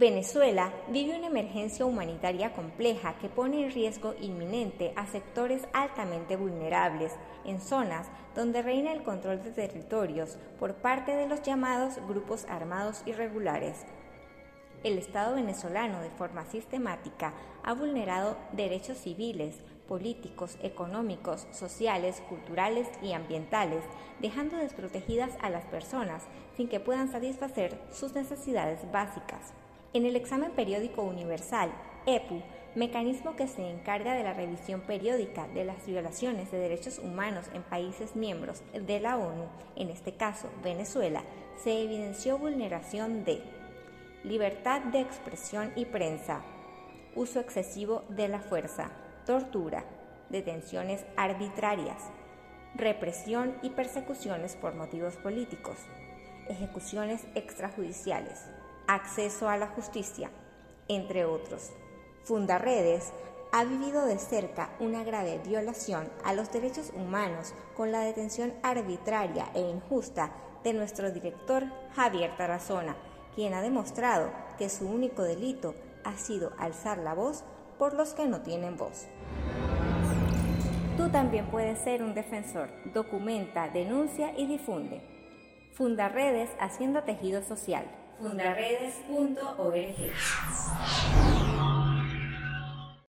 Venezuela vive una emergencia humanitaria compleja que pone en riesgo inminente a sectores altamente vulnerables en zonas donde reina el control de territorios por parte de los llamados grupos armados irregulares. El Estado venezolano de forma sistemática ha vulnerado derechos civiles, políticos, económicos, sociales, culturales y ambientales, dejando desprotegidas a las personas sin que puedan satisfacer sus necesidades básicas. En el examen periódico universal, EPU, mecanismo que se encarga de la revisión periódica de las violaciones de derechos humanos en países miembros de la ONU, en este caso Venezuela, se evidenció vulneración de libertad de expresión y prensa, uso excesivo de la fuerza, tortura, detenciones arbitrarias, represión y persecuciones por motivos políticos, ejecuciones extrajudiciales, acceso a la justicia, entre otros. Fundaredes ha vivido de cerca una grave violación a los derechos humanos con la detención arbitraria e injusta de nuestro director Javier Tarazona, quien ha demostrado que su único delito ha sido alzar la voz por los que no tienen voz. Tú también puedes ser un defensor. Documenta, denuncia y difunde. Fundaredes haciendo tejido social. Fundaredes.org.